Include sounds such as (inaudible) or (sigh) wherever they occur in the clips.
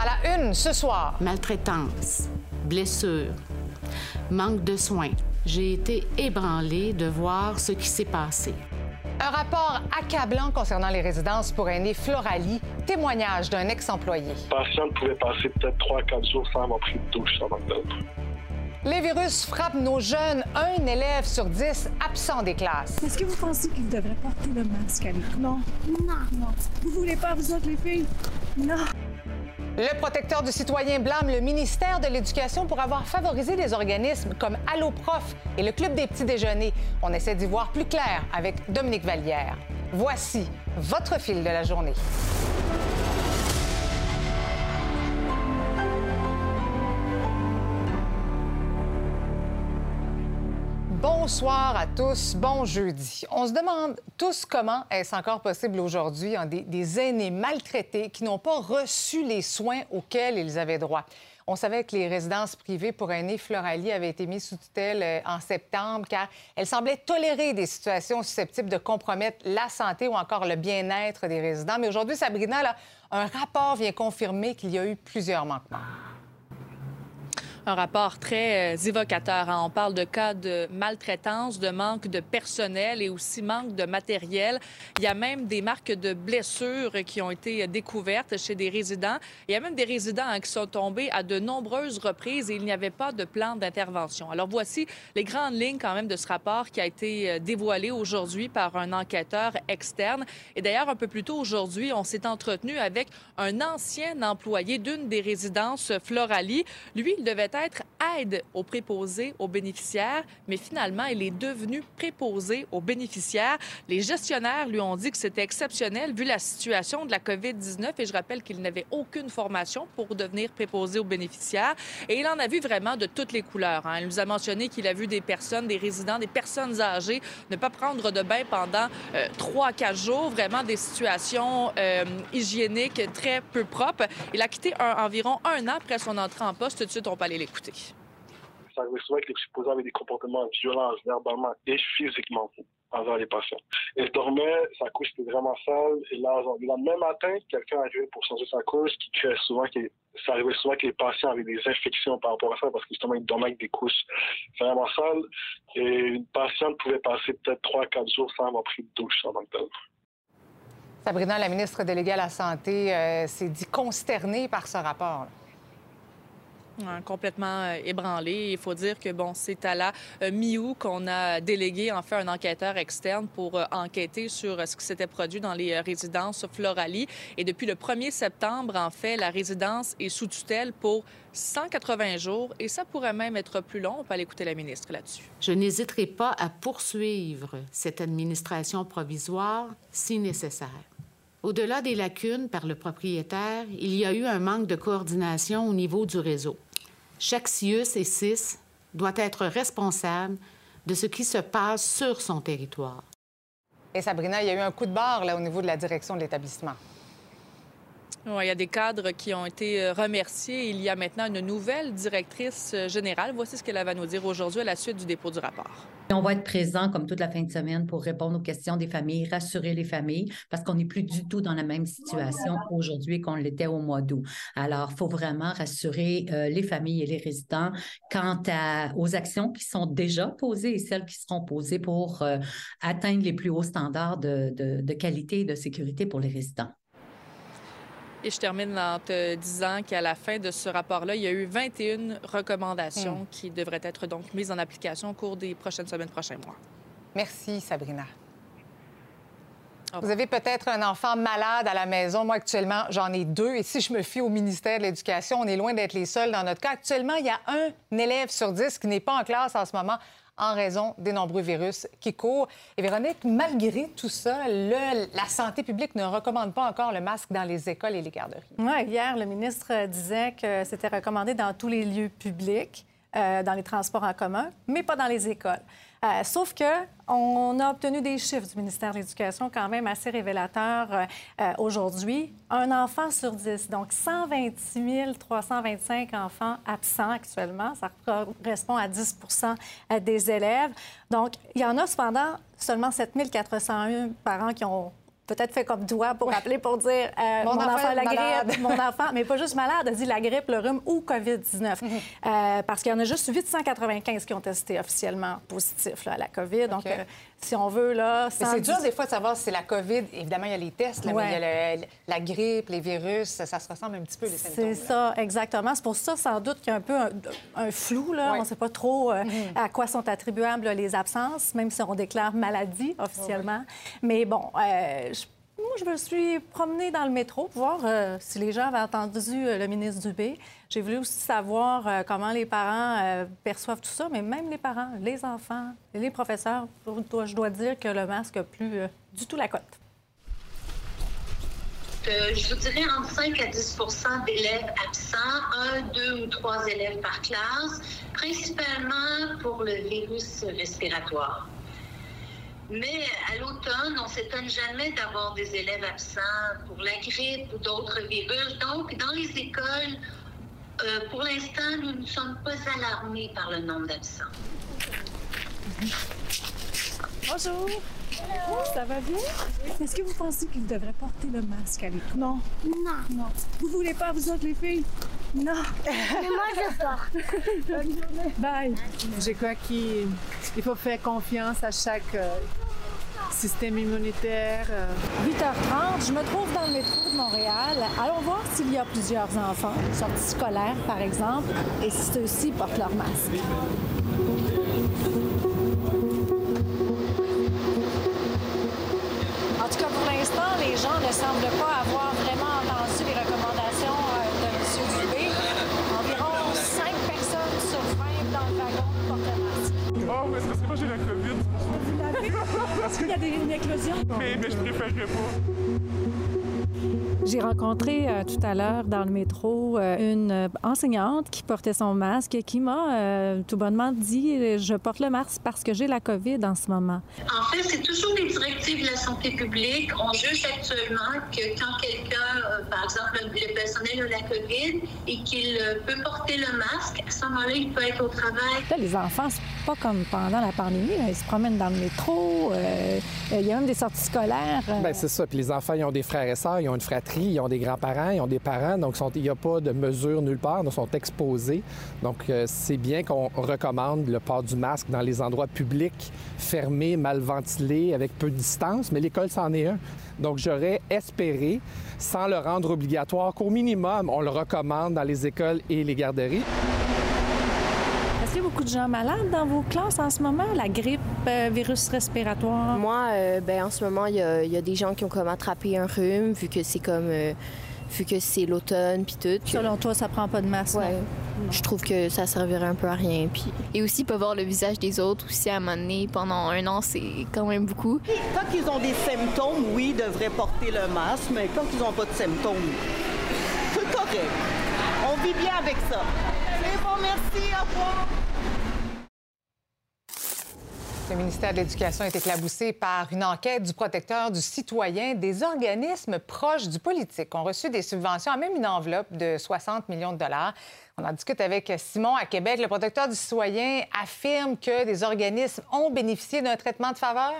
À la une ce soir. Maltraitance, blessures, manque de soins. J'ai été ébranlée de voir ce qui s'est passé. Un rapport accablant concernant les résidences pour aînés Floralie, témoignage d'un ex-employé. Le patient pouvait passer peut-être 3-4 jours sans avoir pris de douche avant d'être. Les virus frappent nos jeunes. Un élève sur dix absent des classes. Est-ce que vous pensez qu'il devrait porter le masque à l'école? Non. Non. Non. Vous voulez pas, vous autres, les filles? Non. Le protecteur du citoyen blâme le ministère de l'Éducation pour avoir favorisé des organismes comme Alloprof et le Club des petits déjeuners. On essaie d'y voir plus clair avec Dominique Vallière. Voici votre fil de la journée. Bonsoir à tous, bon jeudi. On se demande tous comment est-ce encore possible aujourd'hui hein, des, aînés maltraités qui n'ont pas reçu les soins auxquels ils avaient droit. On savait que les résidences privées pour aînés Floralie avaient été mises sous tutelle euh, en septembre car elles semblaient tolérer des situations susceptibles de compromettre la santé ou encore le bien-être des résidents. Mais aujourd'hui, Sabrina, un rapport vient confirmer qu'il y a eu plusieurs manquements un rapport très euh, évocateur. Hein. On parle de cas de maltraitance, de manque de personnel et aussi manque de matériel. Il y a même des marques de blessures qui ont été découvertes chez des résidents. Il y a même des résidents hein, qui sont tombés à de nombreuses reprises et il n'y avait pas de plan d'intervention. Alors voici les grandes lignes quand même de ce rapport qui a été euh, dévoilé aujourd'hui par un enquêteur externe. Et d'ailleurs, un peu plus tôt aujourd'hui, on s'est entretenu avec un ancien employé d'une des résidences Floralie. Lui, il devait être aide aux préposés aux bénéficiaires, mais finalement, il est devenu préposé aux bénéficiaires. Les gestionnaires lui ont dit que c'était exceptionnel vu la situation de la COVID-19 et je rappelle qu'il n'avait aucune formation pour devenir préposé aux bénéficiaires et il en a vu vraiment de toutes les couleurs. Hein. Il nous a mentionné qu'il a vu des personnes, des résidents, des personnes âgées ne pas prendre de bain pendant euh, trois, quatre jours, vraiment des situations euh, hygiéniques très peu propres. Il a quitté environ un an après son entrée en poste. Tout de suite, on peut aller l'écouter. Ça arrivait souvent que les supposés avaient des comportements violents, verbalement et physiquement envers les patients. Elle dormait, sa couche était vraiment sale, et là, le même matin, quelqu'un arrivait pour changer sa couche, qui créait souvent que ça arrivait souvent que les patients avaient des infections par rapport à ça, parce que justement, ils dormaient avec des couches vraiment sales, et une patiente pouvait passer peut-être 3-4 jours sans avoir pris de douche en tant que Sabrina, la ministre déléguée à la Santé, euh, s'est dit consternée par ce rapport. Complètement euh, ébranlé. Il faut dire que bon, c'est à la euh, mi-août qu'on a délégué en fait un enquêteur externe pour euh, enquêter sur ce qui s'était produit dans les résidences Floralie. Et depuis le 1er septembre, en fait, la résidence est sous tutelle pour 180 jours et ça pourrait même être plus long. On peut aller écouter la ministre là-dessus. Je n'hésiterai pas à poursuivre cette administration provisoire si nécessaire. Au-delà des lacunes par le propriétaire, il y a eu un manque de coordination au niveau du réseau. Chaque CIUS et CIS doit être responsable de ce qui se passe sur son territoire. Et Sabrina, il y a eu un coup de barre là, au niveau de la direction de l'établissement. Il y a des cadres qui ont été euh, remerciés. Il y a maintenant une nouvelle directrice euh, générale. Voici ce qu'elle va nous dire aujourd'hui à la suite du dépôt du rapport. On va être présent comme toute la fin de semaine pour répondre aux questions des familles, rassurer les familles, parce qu'on n'est plus du tout dans la même situation aujourd'hui qu'on l'était au mois d'août. Alors, il faut vraiment rassurer euh, les familles et les résidents quant aux actions qui sont déjà posées et celles qui seront posées pour atteindre les plus hauts standards de qualité et de sécurité pour les résidents. Et je termine en te disant qu'à la fin de ce rapport-là, il y a eu 21 recommandations hmm. qui devraient être donc mises en application au cours des prochaines semaines, prochains mois. Merci, Sabrina. Vous avez peut-être un enfant malade à la maison. Moi, actuellement, j'en ai deux. Et si je me fie au ministère de l'Éducation, on est loin d'être les seuls dans notre cas. Actuellement, il y a un élève sur dix qui n'est pas en classe en ce moment en raison des nombreux virus qui courent. Et Véronique, malgré tout ça, la santé publique ne recommande pas encore le masque dans les écoles et les garderies. Oui, hier, le ministre disait que c'était recommandé dans tous les lieux publics. Euh, dans les transports en commun, mais pas dans les écoles. Euh, sauf que on a obtenu des chiffres du ministère de l'Éducation quand même assez révélateurs euh, aujourd'hui. Un enfant sur dix, donc 126 325 enfants absents actuellement. Ça correspond à 10 des élèves. Donc, il y en a cependant seulement 7 401 parents qui ont peut-être fait comme toi pour appeler pour dire euh, mon, enfant, a la grippe, (laughs) mon enfant, mais pas juste malade, a dit la grippe, le rhume ou COVID-19. Mhm. Euh, parce qu'il y en a juste 895 qui ont testé officiellement positif à la COVID. Donc, euh, si on veut, là... C'est dur des fois de savoir si c'est la COVID. Évidemment, il y a les tests, mais il y a la grippe, les virus, ça, se ressemble un petit peu, les symptômes. C'est ça, exactement. C'est pour ça, sans doute, qu'il y a un peu un, flou, là. On ne sait pas trop mhm. à quoi sont attribuables les absences, même si on déclare maladie officiellement. Mais bon, je moi, je me suis promenée dans le métro pour voir euh, si les gens avaient entendu euh, le ministre Dubé. J'ai voulu aussi savoir euh, comment les parents perçoivent tout ça, mais même les parents, les enfants, les professeurs, je dois dire que le masque n'a plus du tout la cote. je vous dirais entre 5 à 10% d'élèves absents, un, deux ou trois élèves par classe, principalement pour le virus respiratoire. Mais à l'automne, on ne s'étonne jamais d'avoir des élèves absents pour la grippe ou d'autres virus. Donc, dans les écoles, euh, pour l'instant, nous ne sommes pas alarmés par le nombre d'absents. Bonjour. Ça va bien? Est-ce que vous pensez qu'il devrait porter le masque à l'école? Non. Non. Non. Vous voulez pas, vous autres, les filles? Non. (laughs) Mais moi, je porte. Bonne journée. Bye. Je crois qu'il faut faire confiance à chaque euh, système immunitaire. 8h30, euh. je me trouve dans le métro de Montréal. Allons voir s'il y a plusieurs enfants, sortis scolaires par exemple, et si ceux-ci portent leur masque. En tout cas, pour l'instant, les gens ne semblent pas avoir parce que moi j'ai la COVID. Vous l'avez? Parce qu'il y a des, une éclosion? Mais, mais je préférerais pas. J'ai rencontré euh, tout à l'heure dans le métro euh, une euh, enseignante qui portait son masque et qui m'a tout bonnement dit je porte le masque parce que j'ai la COVID en ce moment. En fait, c'est toujours les directives de la santé publique. On juge actuellement que quand quelqu'un, par exemple, le personnel a la COVID et qu'il peut porter le masque, à ce moment-là, il peut être au travail. Là, les enfants, c'est pas comme pendant la pandémie. Ils se promènent dans le métro. il y a même des sorties scolaires. Bien, c'est ça. Puis les enfants, ils ont des frères et sœurs, ils ont une fratrie ils ont des grands-parents, ils ont des parents, donc il n'y a pas de mesure nulle part, ils sont exposés. Donc euh, c'est bien qu'on recommande le port du masque dans les endroits publics, fermés, mal ventilés, avec peu de distance, mais l'école, c'en est un. Donc j'aurais espéré, sans le rendre obligatoire, qu'au minimum, on le recommande dans les écoles et les garderies. Est-ce qu'il y a beaucoup de gens malades dans vos classes en ce moment? La grippe, euh, virus respiratoire? Moi, euh, ben, en ce moment, il y, a des gens qui ont comme attrapé un rhume, vu que c'est comme... Euh, vu que c'est l'automne puis tout. Selon toi, ça prend pas de masque? Ouais. Je trouve que ça servirait un peu à rien. Puis... Et aussi, pas voir le visage des autres aussi à un moment donné, pendant un an, c'est quand même beaucoup. Quand ils ont des symptômes, oui, ils devraient porter le masque, mais quand ils n'ont pas de symptômes, c'est correct. On vit bien avec ça. C'est bon, merci, au revoir. Le ministère de l'Éducation est éclaboussé par une enquête du protecteur du citoyen. Des organismes proches du politique ont reçu des subventions, même une enveloppe de 60 millions de dollars. On en discute avec Simon à Québec. Le protecteur du citoyen affirme que des organismes ont bénéficié d'un traitement de faveur.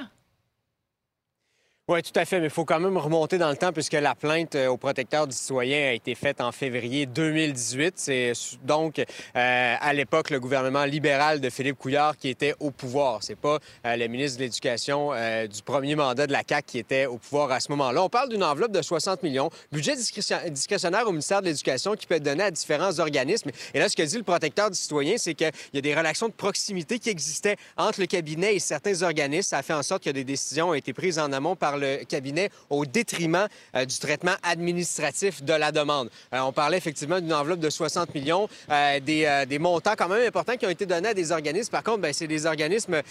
Oui, tout à fait, mais il faut quand même remonter dans le temps puisque la plainte euh, au protecteur du citoyen a été faite en février 2018. C'est donc euh, à l'époque le gouvernement libéral de Philippe Couillard qui était au pouvoir. C'est pas euh, le ministre de l'Éducation du premier mandat de la CAQ qui était au pouvoir à ce moment-là. On parle d'une enveloppe de 60 millions, budget discrétionnaire au ministère de l'Éducation qui peut être donné à différents organismes. Et là, ce que dit le protecteur du citoyen, c'est qu'il y a des relations de proximité qui existaient entre le cabinet et certains organismes. Ça a fait en sorte que des décisions ont été prises en amont par le cabinet au détriment euh, du traitement administratif de la demande. Euh, on parlait effectivement d'une enveloppe de 60 millions, euh, des, montants quand même importants qui ont été donnés à des organismes. Par contre, ben, c'est des organismes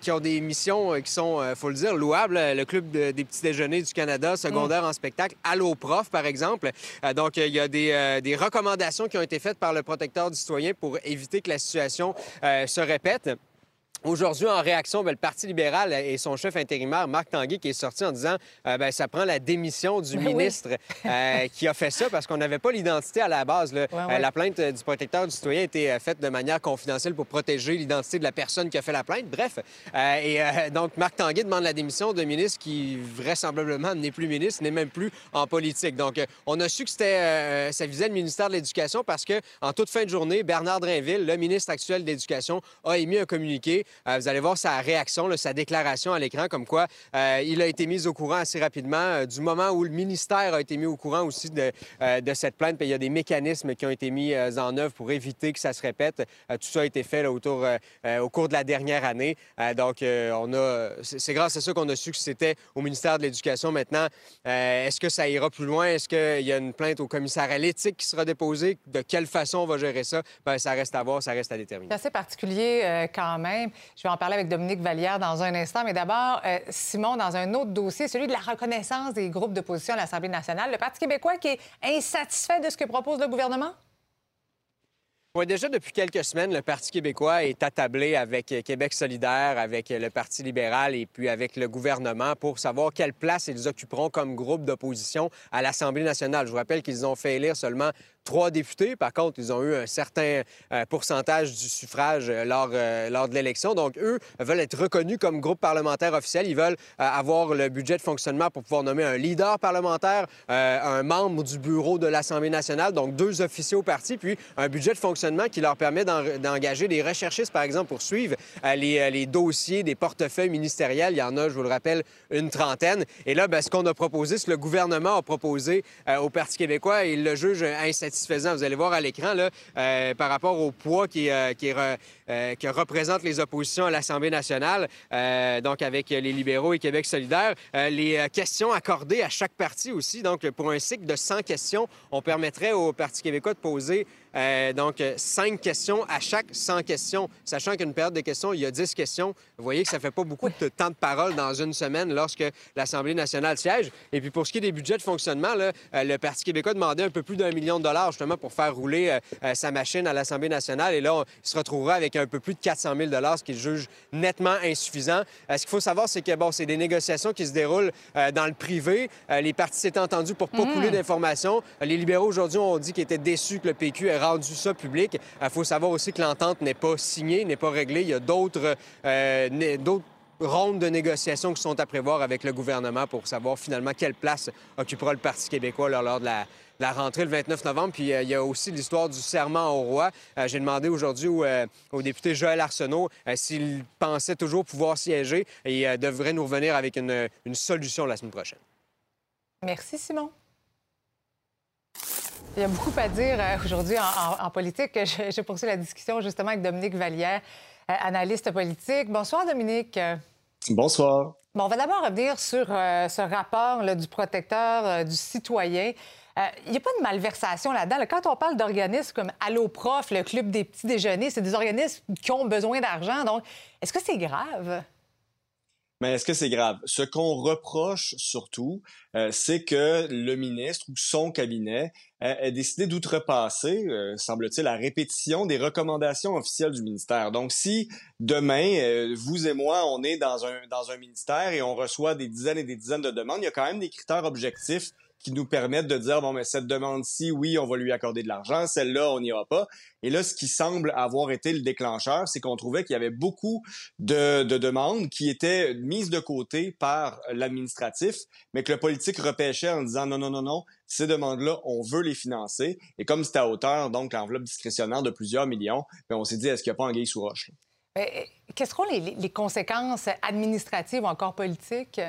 qui ont des missions qui sont, il faut le dire, louables. Le Club des petits déjeuners du Canada, secondaire en spectacle, Allo Prof, par exemple. donc, il y a des, des, recommandations qui ont été faites par le protecteur du citoyen pour éviter que la situation se répète. Aujourd'hui, en réaction, ben, le Parti libéral et son chef intérimaire, Marc Tanguay, qui est sorti en disant euh, ben, ça prend la démission du (laughs) ministre euh, qui a fait ça parce qu'on n'avait pas l'identité à la base. là. Ouais, ouais. Euh, la plainte euh, du protecteur du citoyen a été faite de manière confidentielle pour protéger l'identité de la personne qui a fait la plainte. Bref, euh, et donc Marc Tanguay demande la démission d'un ministre qui vraisemblablement n'est plus ministre, n'est même plus en politique. Donc, on a su que c'était, ça visait le ministère de l'Éducation parce que en toute fin de journée, Bernard Drinville, le ministre actuel de l'Éducation, a émis un communiqué. Euh, vous allez voir sa réaction, sa déclaration à l'écran, comme quoi euh, il a été mis au courant assez rapidement euh, du moment où le ministère a été mis au courant aussi de, cette plainte. Puis il y a des mécanismes qui ont été mis en œuvre pour éviter que ça se répète. Tout ça a été fait autour, au cours de la dernière année. Donc, on a, c'est grâce à ça qu'on a su que c'était au ministère de l'Éducation. Maintenant, est-ce que ça ira plus loin? Est-ce qu'il y a une plainte au commissaire à l'éthique qui sera déposée? De quelle façon on va gérer ça? Bien, ça reste à voir, ça reste à déterminer. C'est assez particulier quand même. Je vais en parler avec Dominique Vallière dans un instant. Mais d'abord, euh, Simon, dans un autre dossier, celui de la reconnaissance des groupes d'opposition à l'Assemblée nationale, le Parti québécois qui est insatisfait de ce que propose le gouvernement? Oui, déjà depuis quelques semaines, le Parti québécois est attablé avec Québec solidaire, avec le Parti libéral et puis avec le gouvernement pour savoir quelle place ils occuperont comme groupe d'opposition à l'Assemblée nationale. Je vous rappelle qu'ils ont fait élire seulement trois députés. Par contre, ils ont eu un certain euh, pourcentage du suffrage euh, lors, euh, lors de l'élection. Donc, eux veulent être reconnus comme groupe parlementaire officiel. Ils veulent avoir le budget de fonctionnement pour pouvoir nommer un leader parlementaire, un membre du bureau de l'Assemblée nationale, donc deux officiers au parti, puis un budget de fonctionnement qui leur permet d'en- d'engager des recherchistes, par exemple, pour suivre les, les dossiers des portefeuilles ministériels. Il y en a, je vous le rappelle, une trentaine. Et là, ben, ce qu'on a proposé, ce que le gouvernement a proposé au Parti québécois, il le juge insatisfaisant. Vous allez voir à l'écran, là, euh, par rapport au poids qui, euh, euh, que représentent les oppositions à l'Assemblée nationale, donc avec les libéraux et Québec solidaire, les questions accordées à chaque parti aussi. Donc, pour un cycle de 100 questions, on permettrait au Parti québécois de poser euh, donc, euh, cinq questions à chaque 100 questions, sachant qu'une période de questions, il y a 10 questions. Vous voyez que ça fait pas beaucoup de temps de parole dans une semaine lorsque l'Assemblée nationale siège. Et puis, pour ce qui est des budgets de fonctionnement, là, euh, le Parti québécois demandait un peu plus d'un million de dollars, justement, pour faire rouler euh, sa machine à l'Assemblée nationale. Et là, on, se retrouvera avec un peu plus de 400 000 dollars, ce qu'il juge nettement insuffisant. Euh, ce qu'il faut savoir, c'est que, bon, c'est des négociations qui se déroulent euh, dans le privé. Les partis s'étaient entendus pour pas Mhm. couler d'informations. Les libéraux, aujourd'hui, ont dit qu'ils étaient déçus que le PQ ait rendu ça public. Il faut savoir aussi que l'entente n'est pas signée, n'est pas réglée. Il y a d'autres euh, d'autres rondes de négociations qui sont à prévoir avec le gouvernement pour savoir finalement quelle place occupera le Parti québécois lors, de la, rentrée le 29 novembre. Puis euh, il y a aussi l'histoire du serment au roi. Euh, J'ai demandé aujourd'hui au, euh, député Joël Arsenault euh, s'il pensait toujours pouvoir siéger et euh, devrait nous revenir avec une solution la semaine prochaine. Merci, Simon. Il y a beaucoup à dire euh, aujourd'hui en, en- en politique. Je, je poursuis la discussion justement avec Dominique Vallière, euh, analyste politique. Bonsoir, Dominique. Euh, Bonsoir. Bon, on va d'abord revenir sur euh, ce rapport là, du protecteur euh, du citoyen. Euh, Il n'y a pas de malversation là-dedans. là. Quand on parle d'organismes comme Allo Prof, le Club des petits déjeuners, c'est des organismes qui ont besoin d'argent. Donc, est-ce que c'est grave? Mais est-ce que c'est grave? Ce qu'on reproche surtout, euh, c'est que le ministre ou son cabinet euh, a décidé d'outrepasser, euh, semble-t-il, la répétition des recommandations officielles du ministère. Donc, si demain, euh, vous et moi, on est dans un, dans un ministère et on reçoit des dizaines et des dizaines de demandes, il y a quand même des critères objectifs qui nous permettent de dire, bon, mais cette demande-ci, oui, on va lui accorder de l'argent, celle-là, on n'ira pas. Et là, ce qui semble avoir été le déclencheur, c'est qu'on trouvait qu'il y avait beaucoup de, de demandes qui étaient mises de côté par l'administratif, mais que le politique repêchait en disant, non, non, non, non, ces demandes-là, on veut les financer. Et comme c'était à hauteur, donc l'enveloppe discrétionnaire de plusieurs millions, ben, on s'est dit, est-ce qu'il n'y a pas un guille sous roche? Euh, Quelles seront les conséquences administratives ou encore politiques?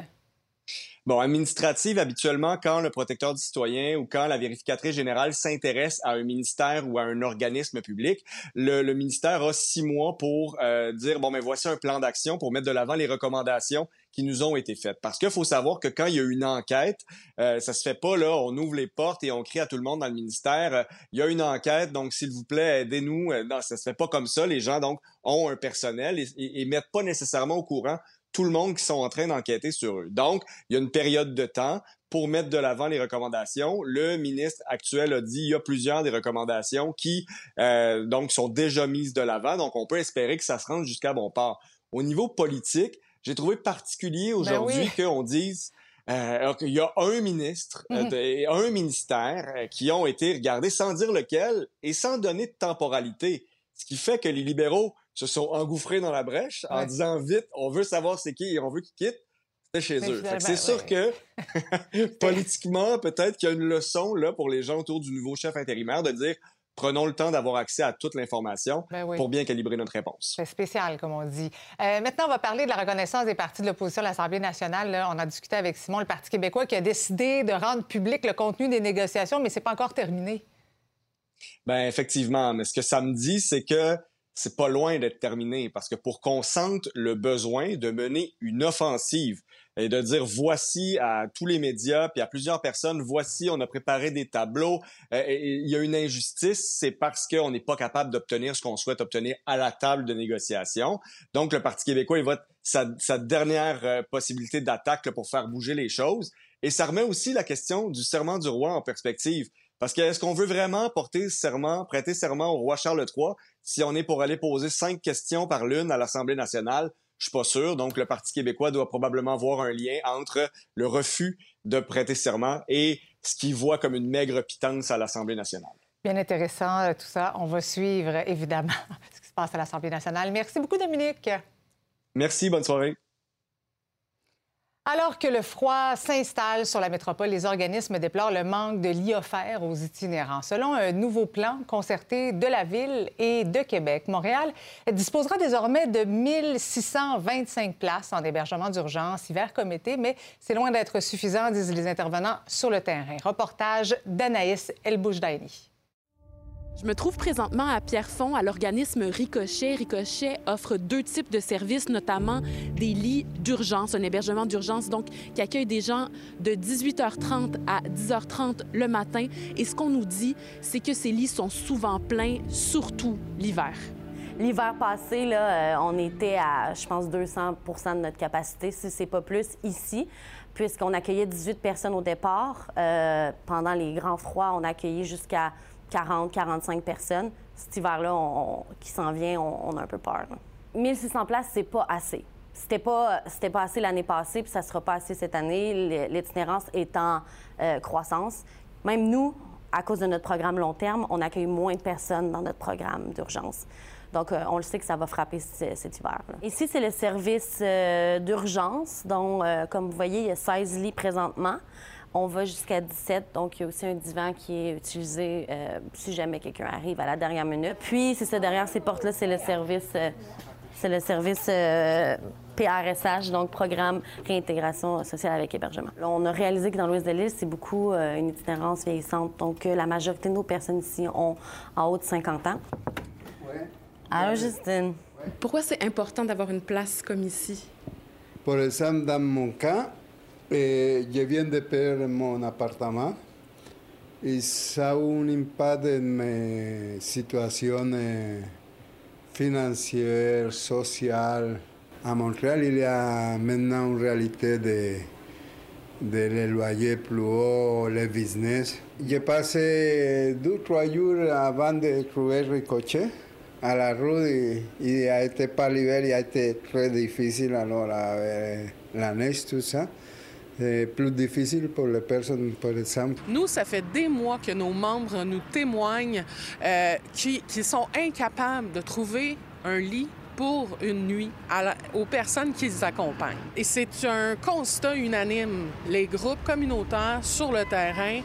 Bon, administrative, habituellement, quand le protecteur du citoyen ou quand la vérificatrice générale s'intéresse à un ministère ou à un organisme public, le, le ministère a six mois pour euh, dire, bon, mais voici un plan d'action pour mettre de l'avant les recommandations qui nous ont été faites. Parce qu'il faut savoir que quand il y a une enquête, euh, ça se fait pas là, on ouvre les portes et on crie à tout le monde dans le ministère, euh, il y a une enquête, donc s'il vous plaît, aidez-nous. Euh, Non, ça se fait pas comme ça. Les gens, donc, ont un personnel et, et, et mettent pas nécessairement au courant tout le monde qui sont en train d'enquêter sur eux. Donc, il y a une période de temps pour mettre de l'avant les recommandations. Le ministre actuel a dit il y a plusieurs des recommandations qui euh, donc sont déjà mises de l'avant. Donc, on peut espérer que ça se rende jusqu'à bon port. au niveau politique, j'ai trouvé particulier aujourd'hui oui. qu'on dise euh, qu'il y a un ministre de- et un ministère euh, qui ont été regardés sans dire lequel et sans donner de temporalité. Ce qui fait que les libéraux se sont engouffrés dans la brèche en disant vite, on veut savoir c'est qui et on veut qu'ils quittent. C'était chez Mais eux. C'est sûr que (laughs) (laughs) politiquement, peut-être qu'il y a une leçon là pour les gens autour du nouveau chef intérimaire de dire prenons le temps d'avoir accès à toute l'information Ben oui. pour bien calibrer notre réponse. C'est spécial, comme on dit. Euh, maintenant, on va parler de la reconnaissance des partis de l'opposition à l'Assemblée nationale. Là, on a discuté avec Simon, le Parti québécois, qui a décidé de rendre public le contenu des négociations, mais c'est pas encore terminé. Ben effectivement, mais ce que ça me dit, c'est que c'est pas loin d'être terminé parce que pour qu'on sente le besoin de mener une offensive et de dire voici à tous les médias puis à plusieurs personnes voici on a préparé des tableaux euh, il y a une injustice c'est parce qu'on n'est pas capable d'obtenir ce qu'on souhaite obtenir à la table de négociation. Donc le Parti québécois il vote sa, sa dernière euh, possibilité d'attaque pour faire bouger les choses. Et ça remet aussi la question du serment du roi en perspective. Parce que est-ce qu'on veut vraiment porter serment, prêter serment au roi Charles III si on est pour aller poser cinq questions par lune à l'Assemblée nationale? Je suis pas sûr. Donc, le Parti québécois doit probablement voir un lien entre le refus de prêter serment et ce qu'il voit comme une maigre pitance à l'Assemblée nationale. Bien intéressant, euh, tout ça. On va suivre, évidemment, (laughs) ce qui se passe à l'Assemblée nationale. Merci beaucoup, Dominique. Merci, bonne soirée. Alors que le froid s'installe sur la métropole, les organismes déplorent le manque de lits offerts aux itinérants. Selon un nouveau plan concerté de la Ville et de Québec, Montréal disposera désormais de 1625 places en hébergement d'urgence, hiver comme été, mais c'est loin d'être suffisant, disent les intervenants sur le terrain. Reportage d'Anaïs Elboujdaini. Je me trouve présentement à Pierrefonds, à l'organisme Ricochet. Ricochet offre deux types de services, notamment des lits d'urgence, un hébergement d'urgence, donc qui accueille des gens de 18h30 à 10h30 le matin. Et ce qu'on nous dit, c'est que ces lits sont souvent pleins, surtout l'hiver. L'hiver passé, là, euh, on était à, je pense, 200 de notre capacité, si c'est pas plus, ici, puisqu'on accueillait 18 personnes au départ. Euh, pendant les grands froids, on a accueilli jusqu'à 40, 45 personnes. Cet hiver-là, qui s'en vient, on, a un peu peur. là. 1600 places, c'est pas assez. C'était pas, c'était pas assez l'année passée, puis ça sera pas assez cette année. L'itinérance est en euh, croissance. Même nous, à cause de notre programme long terme, on accueille moins de personnes dans notre programme d'urgence. Donc, euh, on le sait que ça va frapper cet hiver. là. Ici, c'est le service euh, d'urgence. Donc, comme vous voyez, il y a 16 lits présentement. On va jusqu'à 17, donc il y a aussi un divan qui est utilisé euh, si jamais quelqu'un arrive à la dernière minute. Puis, c'est ça, derrière ces portes-là, c'est le service, euh, c'est le service euh, PRSH, donc Programme Réintégration sociale avec hébergement. Là, on a réalisé que dans l'ouest de l'île, c'est beaucoup euh, une itinérance vieillissante. Donc, euh, la majorité de nos personnes ici ont en haut de 50 ans. Allô, Justine? Pourquoi c'est important d'avoir une place comme ici? Por exemple, dans mon cas, eh, je viens de perdre mon appartement et ça a un impact en mes situations eh, financières, sociales. À Montréal, il y a maintenant une réalité de, de les loyers plus hauts, les business. J'ai passé deux, trois jours avant de trouver Ricochet à la et il a été pas l'hiver, il a été très difficile alors avec la neige, tout ça. C'est plus difficile pour les personnes, par exemple. Nous, ça fait des mois que nos membres nous témoignent euh, qu'ils qu'ils sont incapables de trouver un lit pour une nuit aux personnes qui les accompagnent. Et c'est un constat unanime. Les groupes communautaires sur le terrain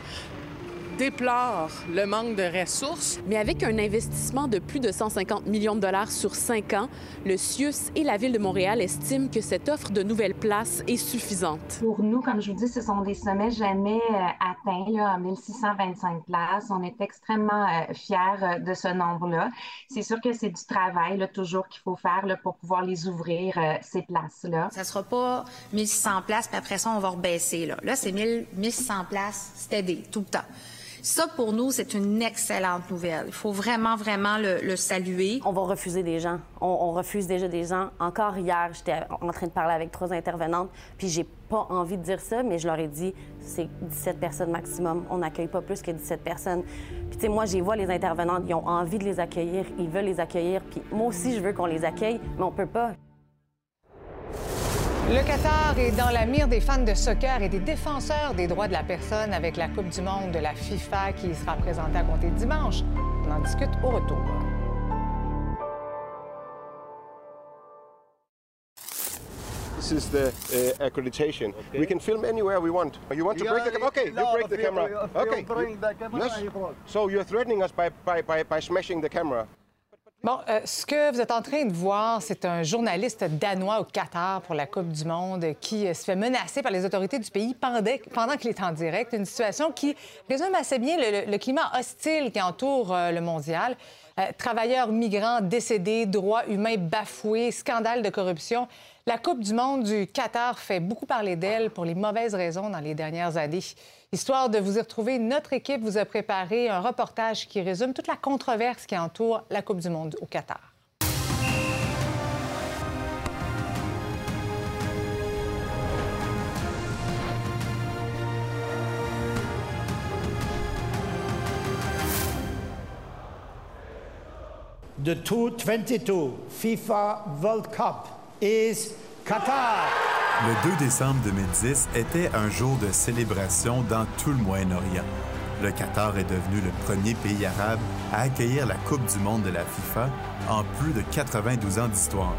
déplorent le manque de ressources. Mais avec un investissement de plus de 150 millions de dollars sur cinq ans, le CIUS et la Ville de Montréal estiment que cette offre de nouvelles places est suffisante. Pour nous, comme je vous dis, ce sont des sommets jamais euh, atteints, là, à 1625 places. On est extrêmement euh, fiers euh, de ce nombre-là. C'est sûr que c'est du travail, là, toujours qu'il faut faire là, pour pouvoir les ouvrir, euh, ces places-là. Ça sera pas 1600 places, puis après ça, on va rebaisser. Là, là c'est 1000 1600 places, c'était tout le temps. Ça, pour nous, c'est une excellente nouvelle. Il faut vraiment, vraiment le, saluer. On va refuser des gens. On, on refuse déjà des gens. Encore hier, j'étais en train de parler avec trois intervenantes, puis j'ai pas envie de dire ça, mais je leur ai dit, c'est 17 personnes maximum. On n'accueille pas plus que 17 personnes. Puis, tu sais, moi, j'y vois les intervenantes, ils ont envie de les accueillir, ils veulent les accueillir, puis moi aussi, je veux qu'on les accueille, mais on peut pas. Le Qatar est dans la mire des fans de soccer et des défenseurs des droits de la personne avec la Coupe du monde de la FIFA qui sera présentée à compter dimanche. On en discute au retour. This is the uh, accreditation. We can film anywhere we want. You want to break the camera? Okay, you break the camera. Okay. Yes. So you're threatening us by, by, by, by smashing the camera. Bon, euh, ce que vous êtes en train de voir, c'est un journaliste danois au Qatar pour la Coupe du Monde qui euh, se fait menacer par les autorités du pays pendant, qu'il est en direct. Une situation qui résume assez bien le, climat hostile qui entoure euh, le mondial. Travailleurs migrants décédés, droits humains bafoués, scandale de corruption. La Coupe du monde du Qatar fait beaucoup parler d'elle pour les mauvaises raisons dans les dernières années. Histoire de vous y retrouver, notre équipe vous a préparé un reportage qui résume toute la controverse qui entoure la Coupe du monde au Qatar. The 222 FIFA World Cup is Qatar. Le 2 décembre 2010 était un jour de célébration dans tout le Moyen-Orient. Le Qatar est devenu le premier pays arabe à accueillir la Coupe du monde de la FIFA en plus de 92 ans d'histoire.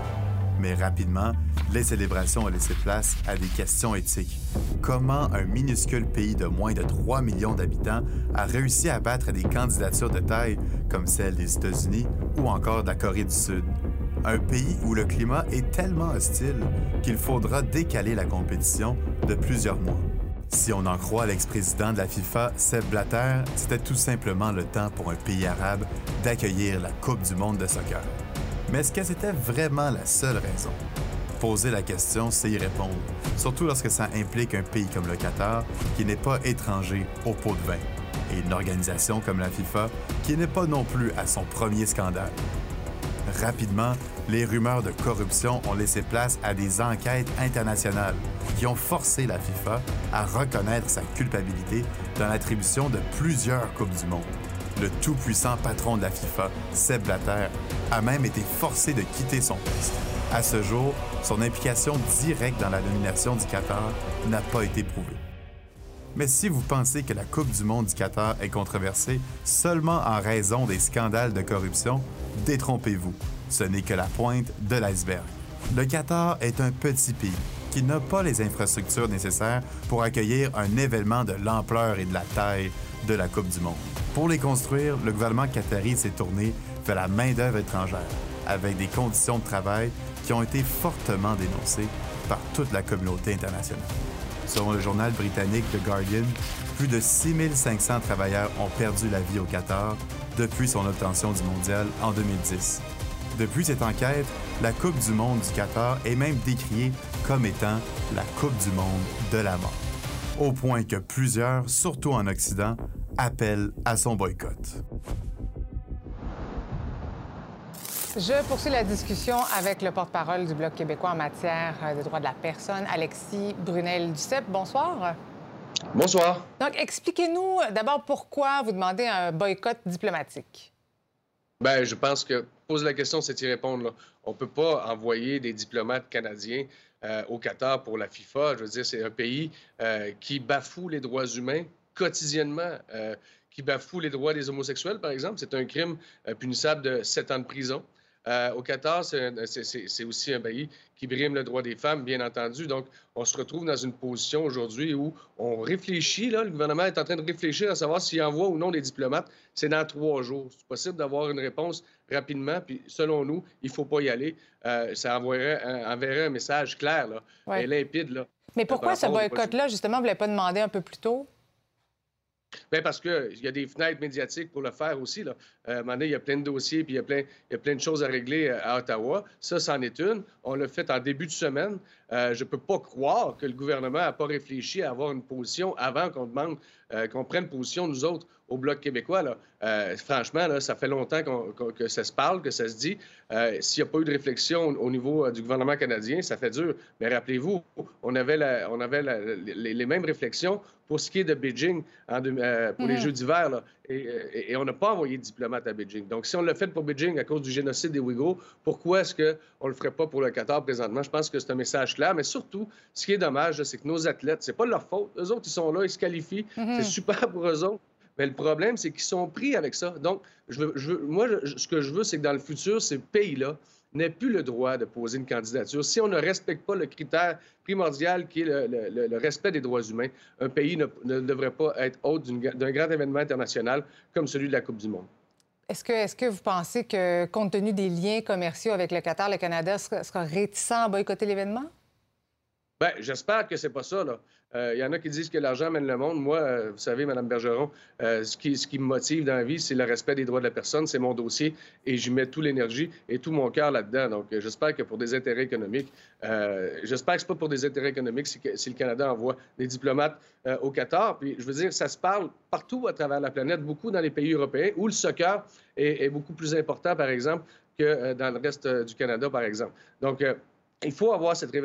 Mais rapidement, les célébrations ont laissé place à des questions éthiques. Comment un minuscule pays de moins de 3 millions d'habitants a réussi à battre des candidatures de taille comme celle des États-Unis ou encore de la Corée du Sud? Un pays où le climat est tellement hostile qu'il faudra décaler la compétition de plusieurs mois. Si on en croit l'ex-président de la FIFA, Seb Blatter, c'était tout simplement le temps pour un pays arabe d'accueillir la Coupe du monde de soccer. Mais est-ce que c'était vraiment la seule raison? Poser la question, c'est y répondre, surtout lorsque ça implique un pays comme le Qatar, qui n'est pas étranger au pot de vin, et une organisation comme la FIFA, qui n'est pas non plus à son premier scandale. Rapidement, les rumeurs de corruption ont laissé place à des enquêtes internationales qui ont forcé la FIFA à reconnaître sa culpabilité dans l'attribution de plusieurs Coupes du Monde. Le tout-puissant patron de la FIFA, Seb Blatter, a même été forcé de quitter son poste. À ce jour, son implication directe dans la nomination du Qatar n'a pas été prouvée. Mais si vous pensez que la Coupe du monde du Qatar est controversée seulement en raison des scandales de corruption, détrompez-vous. Ce n'est que la pointe de l'iceberg. Le Qatar est un petit pays qui n'a pas les infrastructures nécessaires pour accueillir un événement de l'ampleur et de la taille de la Coupe du monde. Pour les construire, le gouvernement qatari s'est tourné vers la main-d'œuvre étrangère, avec des conditions de travail qui ont été fortement dénoncées par toute la communauté internationale. Selon le journal britannique The Guardian, plus de 6500 travailleurs ont perdu la vie au Qatar depuis son obtention du mondial en 2010. Depuis cette enquête, la Coupe du monde du Qatar est même décriée comme étant la Coupe du monde de la mort. Au point que plusieurs, surtout en Occident, appellent à son boycott. Je poursuis la discussion avec le porte-parole du Bloc québécois en matière euh, des droits de la personne, Alexis Brunel-Duceppe. Bonsoir. Bonsoir. Donc, expliquez-nous d'abord pourquoi vous demandez un boycott diplomatique? Bien, je pense que poser la question, c'est y répondre. Là. On ne peut pas envoyer des diplomates canadiens euh, au Qatar pour la FIFA. Je veux dire, c'est un pays euh, qui bafoue les droits humains quotidiennement, euh, qui bafoue les droits des homosexuels, par exemple. C'est un crime euh, punissable de sept ans de prison. Euh, au Qatar, c'est aussi un pays qui brime le droit des femmes, bien entendu. Donc, on se retrouve dans une position aujourd'hui où on réfléchit, là, le gouvernement est en train de réfléchir à savoir s'il envoie ou non des diplomates. C'est dans trois jours. C'est possible d'avoir une réponse rapidement, puis selon nous, il ne faut pas y aller. Euh, ça enverrait un, enverrait un message clair là, Ouais. et limpide. Là, Mais pourquoi ce boycott-là, justement, vous ne l'avez pas demandé un peu plus tôt? Bien, parce qu'il y a des fenêtres médiatiques pour le faire aussi. Là. Euh, à un moment donné, il y a plein de dossiers, puis il y a plein, il y a plein de choses à régler euh, à Ottawa. Ça, c'en est une. On l'a fait en début de semaine. Euh, je ne peux pas croire que le gouvernement n'a pas réfléchi à avoir une position avant qu'on demande, qu'on prenne position, nous autres, au Bloc québécois. Là. Euh, franchement, là, ça fait longtemps que ça se parle, que ça se dit. Euh, s'il n'y a pas eu de réflexion au niveau euh, du gouvernement canadien, ça fait dur. Mais rappelez-vous, on avait, on avait les, mêmes réflexions pour ce qui est de Beijing pour les mm-hmm. Jeux d'hiver. Et, on n'a pas envoyé de diplomate à Beijing. Donc, si on l'a fait pour Beijing à cause du génocide des Ouïghours, pourquoi est-ce qu'on ne le ferait pas pour le Qatar présentement? Je pense que c'est un message clair. Mais surtout, ce qui est dommage, c'est que nos athlètes, c'est pas leur faute. Eux autres, ils sont là, ils se qualifient. Mm-hmm. C'est super pour eux autres. Mais le problème, c'est qu'ils sont pris avec ça. Donc, je veux, moi, ce que je veux, c'est que dans le futur, ces pays-là n'aient plus le droit de poser une candidature. Si on ne respecte pas le critère primordial qui est le, respect des droits humains, un pays ne, devrait pas être hôte d'un grand événement international comme celui de la Coupe du Monde. Est-ce que, est que, vous pensez que, compte tenu des liens commerciaux avec le Qatar, le Canada sera, sera réticent à boycotter l'événement? Bien, j'espère que c'est pas ça. Là. Il euh, y en a qui disent que l'argent mène le monde. Moi, euh, vous savez, Mme Bergeron, euh, ce, qui, ce me motive dans la vie, c'est le respect des droits de la personne. C'est mon dossier et j'y mets toute l'énergie et tout mon cœur là-dedans. Donc, j'espère que pour des intérêts économiques, j'espère que c'est pas pour des intérêts économiques si, si le Canada envoie des diplomates au Qatar. Puis, je veux dire, ça se parle partout à travers la planète, beaucoup dans les pays européens où le soccer est, est beaucoup plus important, par exemple, que dans le reste du Canada, par exemple. Donc, il faut avoir cette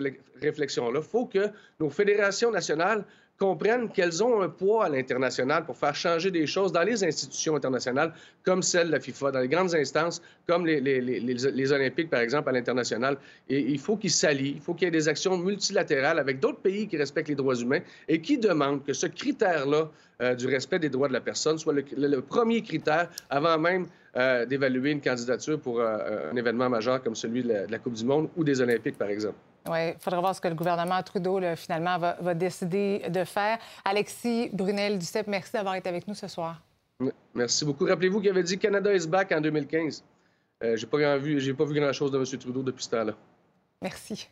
réflexion-là. Il faut que nos fédérations nationales comprennent qu'elles ont un poids à l'international pour faire changer des choses dans les institutions internationales, comme celle de la FIFA, dans les grandes instances, comme les, Olympiques, par exemple, à l'international. Il faut qu'ils s'allient, il faut qu'il y ait des actions multilatérales avec d'autres pays qui respectent les droits humains et qui demandent que ce critère-là euh, du respect des droits de la personne soit le, premier critère avant même euh, d'évaluer une candidature pour euh, un événement majeur comme celui de la Coupe du Monde ou des Olympiques, par exemple. Oui, il faudra voir ce que le gouvernement Trudeau, finalement, va, décider de faire. Alexis Brunel-Duceppe, merci d'avoir été avec nous ce soir. Merci beaucoup. Rappelez-vous qu'il avait dit Canada is back en 2015. Euh, j'ai pas vu, j'ai pas vu grand-chose de M. Trudeau depuis ce temps-là. Merci.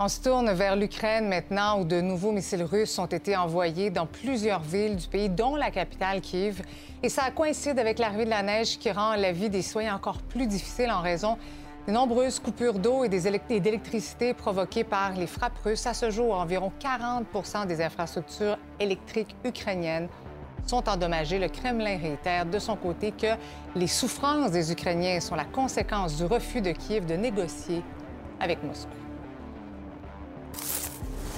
On se tourne vers l'Ukraine maintenant, où de nouveaux missiles russes ont été envoyés dans plusieurs villes du pays, dont la capitale Kiev. Et ça coïncide avec l'arrivée de la neige qui rend la vie des citoyens encore plus difficile en raison de nombreuses coupures d'eau et d'électricité provoquées par les frappes russes. À ce jour, environ 40% des infrastructures électriques ukrainiennes sont endommagées. Le Kremlin réitère de son côté que les souffrances des Ukrainiens sont la conséquence du refus de Kiev de négocier avec Moscou.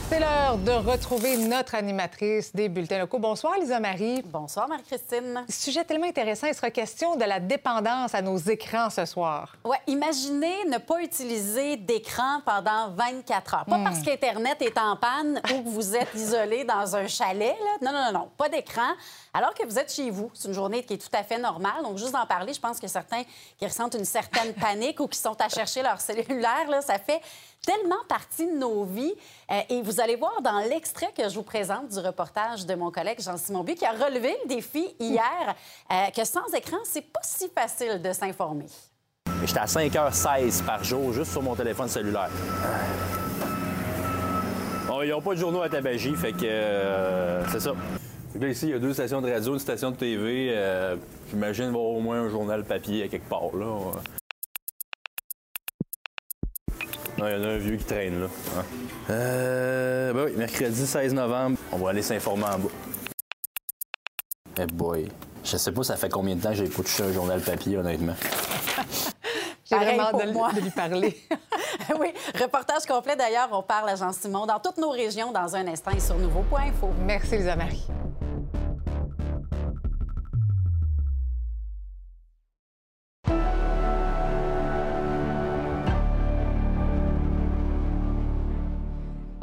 C'est l'heure de retrouver notre animatrice des bulletins locaux. Bonsoir, Lisa Marie. Bonsoir, Marie-Christine. Sujet tellement intéressant. Il sera question de la dépendance à nos écrans ce soir. Oui, imaginez ne pas utiliser d'écran pendant 24 heures. Pas hmm. parce qu'Internet est en panne ou que vous êtes (laughs) isolé dans un chalet. Là. Non, non, non, non. Pas d'écran. Alors que vous êtes chez vous. C'est une journée qui est tout à fait normale. Donc, juste d'en parler, je pense que certains qui ressentent une certaine panique ou qui sont à chercher leur cellulaire, là, ça fait tellement partie de nos vies. Euh, et vous allez voir dans l'extrait que je vous présente du reportage de mon collègue Jean-Simon Bu, qui a relevé le défi hier, euh, que sans écran, c'est pas si facile de s'informer. J'étais à 5h16 par jour juste sur mon téléphone cellulaire. Bon, ils n'ont pas de journaux à tabagie, fait que euh, c'est ça. Là, ici, il y a deux stations de radio, une station de TV. J'imagine voir au moins un journal papier à quelque part. Là. Non, il y en a un vieux qui traîne là. Hein? Euh, ben oui, mercredi 16 novembre, on va aller s'informer en bas. Eh boy, je sais pas ça fait combien de temps que j'ai pas touché un journal papier, honnêtement. J'ai vraiment de, moi. de lui parler. (laughs) oui, reportage complet d'ailleurs, on parle à Jean-Simon dans toutes nos régions dans un instant et sur Nouveau.info. Merci Lisa Marie.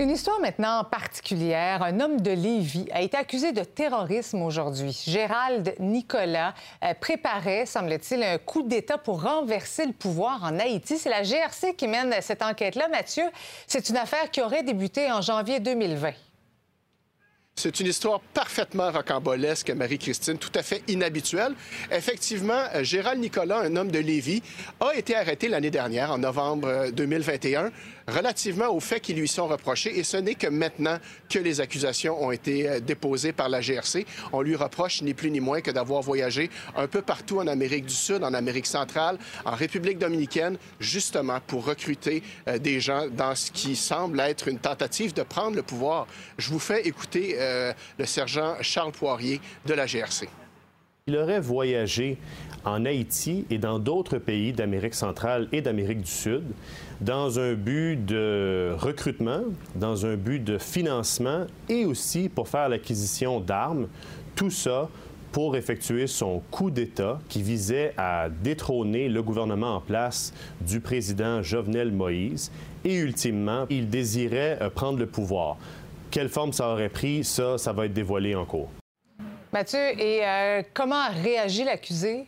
Une histoire maintenant particulière. Un homme de Lévis a été accusé de terrorisme aujourd'hui. Gérald Nicolas euh, préparait, semble-t-il, un coup d'État pour renverser le pouvoir en Haïti. C'est la GRC qui mène cette enquête-là. Mathieu, c'est une affaire qui aurait débuté en janvier 2020. C'est une histoire parfaitement rocambolesque, Marie-Christine, tout à fait inhabituelle. Effectivement, euh, Gérald Nicolas, un homme de Lévis, a été arrêté l'année dernière, en novembre 2021, euh, relativement aux faits qui lui sont reprochés. Et ce n'est que maintenant que les accusations ont été euh, déposées par la GRC. On lui reproche ni plus ni moins que d'avoir voyagé un peu partout en Amérique du Sud, en Amérique centrale, en République dominicaine, justement pour recruter des gens dans ce qui semble être une tentative de prendre le pouvoir. Je vous fais écouter euh, le sergent Charles Poirier de la GRC. Il aurait voyagé en Haïti et dans d'autres pays d'Amérique centrale et d'Amérique du Sud dans un but de recrutement, dans un but de financement et aussi pour faire l'acquisition d'armes. Tout ça pour effectuer son coup d'État qui visait à détrôner le gouvernement en place du président Jovenel Moïse. Et ultimement, il désirait euh, prendre le pouvoir. Quelle forme ça aurait pris, ça, ça va être dévoilé en cours. Mathieu, et euh, comment a réagi l'accusé?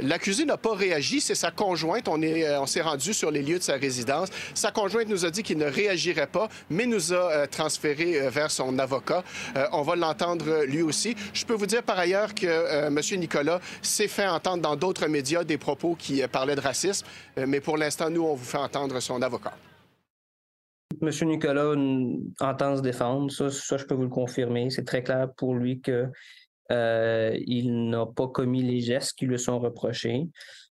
L'accusé n'a pas réagi, c'est sa conjointe. On est, euh, on s'est rendu sur les lieux de sa résidence. Sa conjointe nous a dit qu'il ne réagirait pas, mais nous a euh, transféré euh, vers son avocat. on va l'entendre lui aussi. Je peux vous dire par ailleurs que M. Nicolas s'est fait entendre dans d'autres médias des propos qui parlaient de racisme, mais pour l'instant, nous, on vous fait entendre son avocat. M. Nicolas entend se défendre, ça, ça, je peux vous le confirmer. C'est très clair pour lui que euh, il n'a pas commis les gestes qui lui sont reprochés.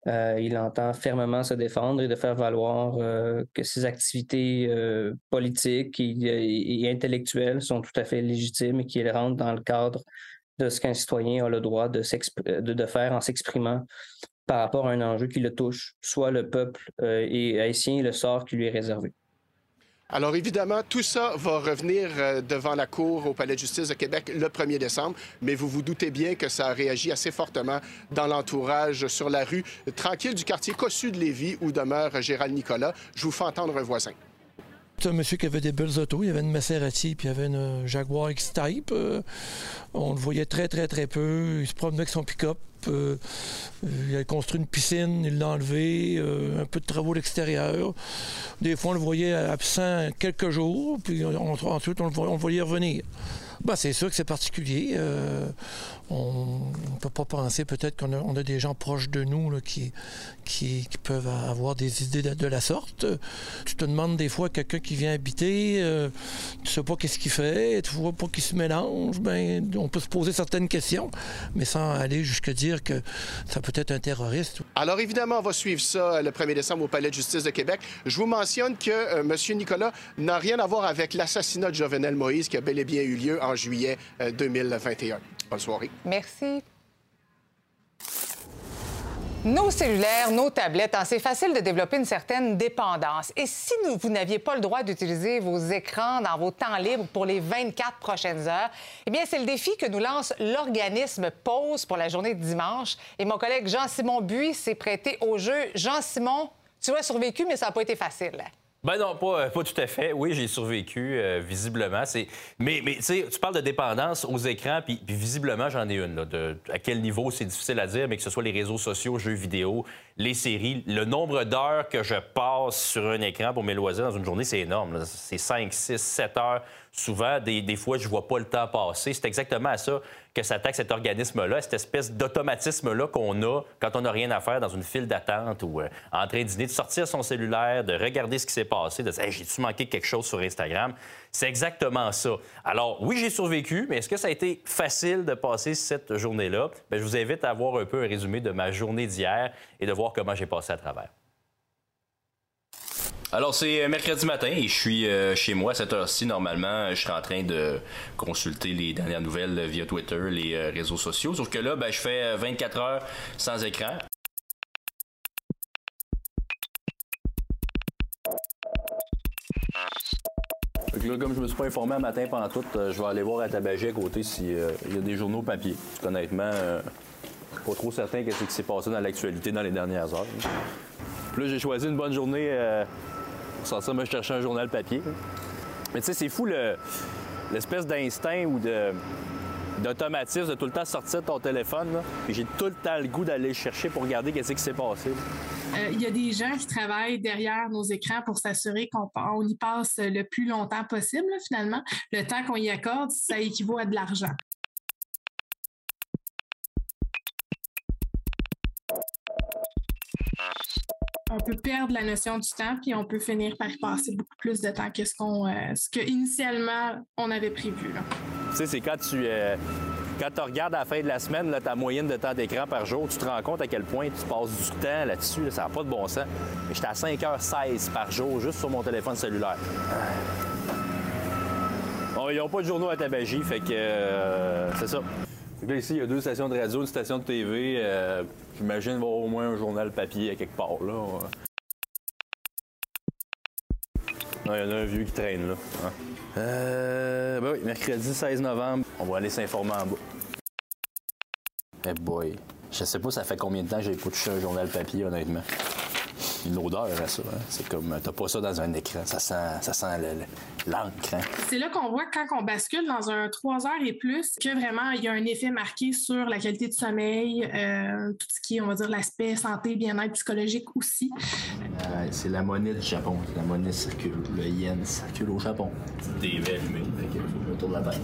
Euh, il entend fermement se défendre et de faire valoir euh, que ses activités politiques et, intellectuelles sont tout à fait légitimes et qu'il rentre dans le cadre de ce qu'un citoyen a le droit de, de faire en s'exprimant par rapport à un enjeu qui le touche, soit le peuple et haïtien et le sort qui lui est réservé. Alors évidemment, tout ça va revenir euh, devant la Cour au Palais de justice de Québec le 1er décembre, mais vous vous doutez bien que ça a réagi assez fortement dans l'entourage sur la rue tranquille du quartier Cossu de Lévis où demeure Gérald Nicolas. Je vous fais entendre un voisin. Un monsieur qui avait des belles autos. Il y avait une Maserati puis il y avait une Jaguar X-Type. Euh, on le voyait très, très, très peu. Il se promenait avec son pick-up. Euh, il a construit une piscine, il l'a enlevé, euh, un peu de travaux à l'extérieur. Des fois, on le voyait absent quelques jours, puis ensuite, on le voyait revenir. Ben, c'est sûr que c'est particulier. Euh, on ne peut pas penser peut-être qu'on a, a, des gens proches de nous qui, peuvent avoir des idées de, la sorte. Tu te demandes des fois quelqu'un qui vient habiter, euh, tu ne sais pas qu'est-ce qu'il fait, tu vois pas qu'il se mélange. Ben, on peut se poser certaines questions, mais sans aller jusqu'à dire que ça peut être un terroriste. Alors évidemment, on va suivre ça le 1er décembre au Palais de justice de Québec. Je vous mentionne que euh, M. Nicolas n'a rien à voir avec l'assassinat de Jovenel Moïse qui a bel et bien eu lieu en juillet 2021. Euh, Bonne soirée. Merci. Nos cellulaires, nos tablettes, hein, c'est facile de développer une certaine dépendance. Et si vous n'aviez pas le droit d'utiliser vos écrans dans vos temps libres pour les 24 prochaines heures, eh bien, c'est le défi que nous lance l'organisme Pause pour la journée de dimanche. Et mon collègue Jean-Simon Buis s'est prêté au jeu. Jean-Simon, tu as survécu, mais ça n'a pas été facile. Ben non, pas, pas tout à fait. Oui, j'ai survécu, euh, visiblement. Mais, tu sais, tu parles de dépendance aux écrans, puis, visiblement, j'en ai une. À quel niveau, c'est difficile à dire, mais que ce soit les réseaux sociaux, jeux vidéo, les séries, le nombre d'heures que je passe sur un écran pour mes loisirs dans une journée, c'est énorme. C'est 5, 6, 7 heures. Souvent, des, fois, je vois pas le temps passer. C'est exactement à ça que s'attaque cet organisme-là, cette espèce d'automatisme-là qu'on a quand on n'a rien à faire dans une file d'attente ou euh, en train de dîner, de sortir son cellulaire, de regarder ce qui s'est passé, de dire j'ai-tu manqué quelque chose sur Instagram? C'est exactement ça. Alors, oui, j'ai survécu, mais est-ce que ça a été facile de passer cette journée-là? Bien, je vous invite à voir un peu un résumé de ma journée d'hier et de voir comment j'ai passé à travers. Alors, c'est mercredi matin et je suis euh, chez moi à cette heure-ci. Normalement, je suis en train de consulter les dernières nouvelles via Twitter, les euh, réseaux sociaux. Sauf que là, ben, je fais 24 euh, heures sans écran. là, comme je me suis pas informé un matin pendant tout, je vais aller voir à Tabagie à côté s'il y a des journaux papier. Honnêtement, pas trop certain qu'est-ce qui s'est passé dans l'actualité dans les dernières heures. Puis là, j'ai choisi une bonne journée ça, moi, je cherchais un journal papier. Mais tu sais, c'est fou l'espèce d'instinct ou de d'automatisme de tout le temps sortir de ton téléphone. J'ai tout le temps le goût d'aller le chercher pour regarder qu'est-ce qui s'est passé. Euh, il y a des gens qui travaillent derrière nos écrans pour s'assurer qu'on y passe le plus longtemps possible, finalement. Le temps qu'on y accorde, ça équivaut à de l'argent. On peut perdre la notion du temps, puis on peut finir par y passer beaucoup plus de temps que ce qu'on, euh, initialement on avait prévu. Tu sais, c'est quand tu euh, quand tu regardes à la fin de la semaine ta moyenne de temps d'écran par jour, tu te rends compte à quel point tu passes du temps là-dessus. ça n'a pas de bon sens. J'étais à 5h16 par jour juste sur mon téléphone cellulaire. ils n'ont pas de journaux à tabagie, fait que euh, c'est ça. Là, ici, il y a deux stations de radio, une station de TV. Euh, j'imagine voir au moins un journal papier à quelque part, là. Non, il y en a un vieux qui traîne, là. Hein. Euh, ben oui, mercredi 16 novembre, on va aller s'informer en bas. Eh boy, je sais pas ça fait combien de temps que j'ai pas touché un journal papier, honnêtement une odeur à ça. Hein. C'est comme, t'as pas ça dans un écran. Ça sent, ça sent l'encre. Hein. C'est là qu'on voit quand on bascule dans un 3 heures et plus que vraiment il y a un effet marqué sur la qualité du sommeil, euh, tout ce qui est, on va dire, l'aspect santé, bien-être psychologique aussi. Euh, c'est la monnaie du Japon. La monnaie circule. Le yen circule au Japon. Autour de la tête.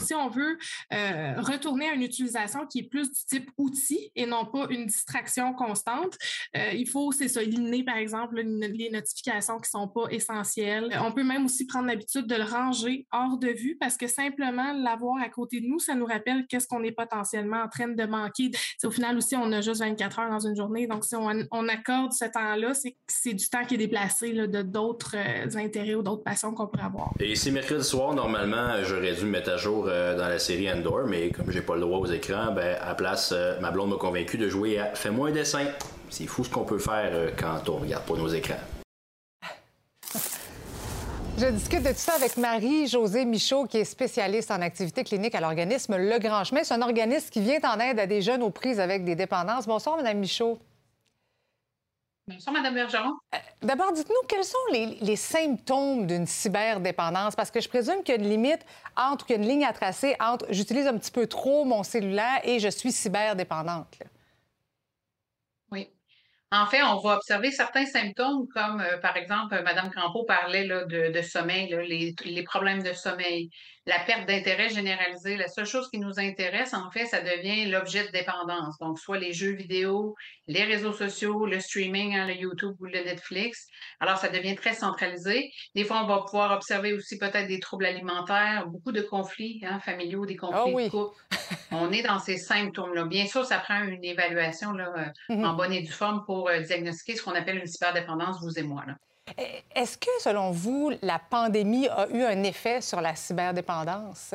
Si on veut euh, retourner à une utilisation qui est plus du type outil et non pas une distraction constante, il faut, c'est ça, par exemple, les notifications qui sont pas essentielles. On peut même aussi prendre l'habitude de le ranger hors de vue parce que simplement l'avoir à côté de nous, ça nous rappelle qu'est-ce qu'on est potentiellement en train de manquer. au final aussi, on a juste 24 heures dans une journée. Donc, si on, accorde ce temps-là, c'est du temps qui est déplacé de d'autres euh, intérêts ou d'autres passions qu'on pourrait avoir. Et si mercredi soir, normalement, j'aurais dû me mettre à jour euh, dans la série Endor, mais comme j'ai pas le droit aux écrans, ben, à place, euh, ma blonde m'a convaincu de jouer à Fais-moi un dessin. C'est fou ce qu'on peut faire euh, quand on regarde pas nos écrans. Je discute de tout ça avec Marie-Josée Michaud, qui est spécialiste en activité clinique à l'organisme Le Grand Chemin. C'est un organisme qui vient en aide à des jeunes aux prises avec des dépendances. Bonsoir, Mme Michaud. Bonsoir, Mme Bergeron. Euh, d'abord, dites-nous, quels sont les, symptômes d'une cyberdépendance? Parce que je présume qu'il y a une limite entre, qu'il y a une ligne à tracer entre j'utilise un petit peu trop mon cellulaire et je suis cyberdépendante. En fait, on va observer certains symptômes comme, euh, par exemple, Mme Crampeau parlait de, sommeil, les, problèmes de sommeil, la perte d'intérêt généralisé. La seule chose qui nous intéresse, en fait, ça devient l'objet de dépendance. Donc, soit les jeux vidéo, les réseaux sociaux, le streaming, hein, le YouTube ou le Netflix. Alors, ça devient très centralisé. Des fois, on va pouvoir observer aussi peut-être des troubles alimentaires, beaucoup de conflits hein, familiaux, des conflits ah de couple. on est dans ces symptômes-là. Bien sûr, ça prend une évaluation là, mm-hmm. en bonne et due forme pour euh, diagnostiquer ce qu'on appelle une cyberdépendance, vous et moi. Est-ce que, selon vous, la pandémie a eu un effet sur la cyberdépendance?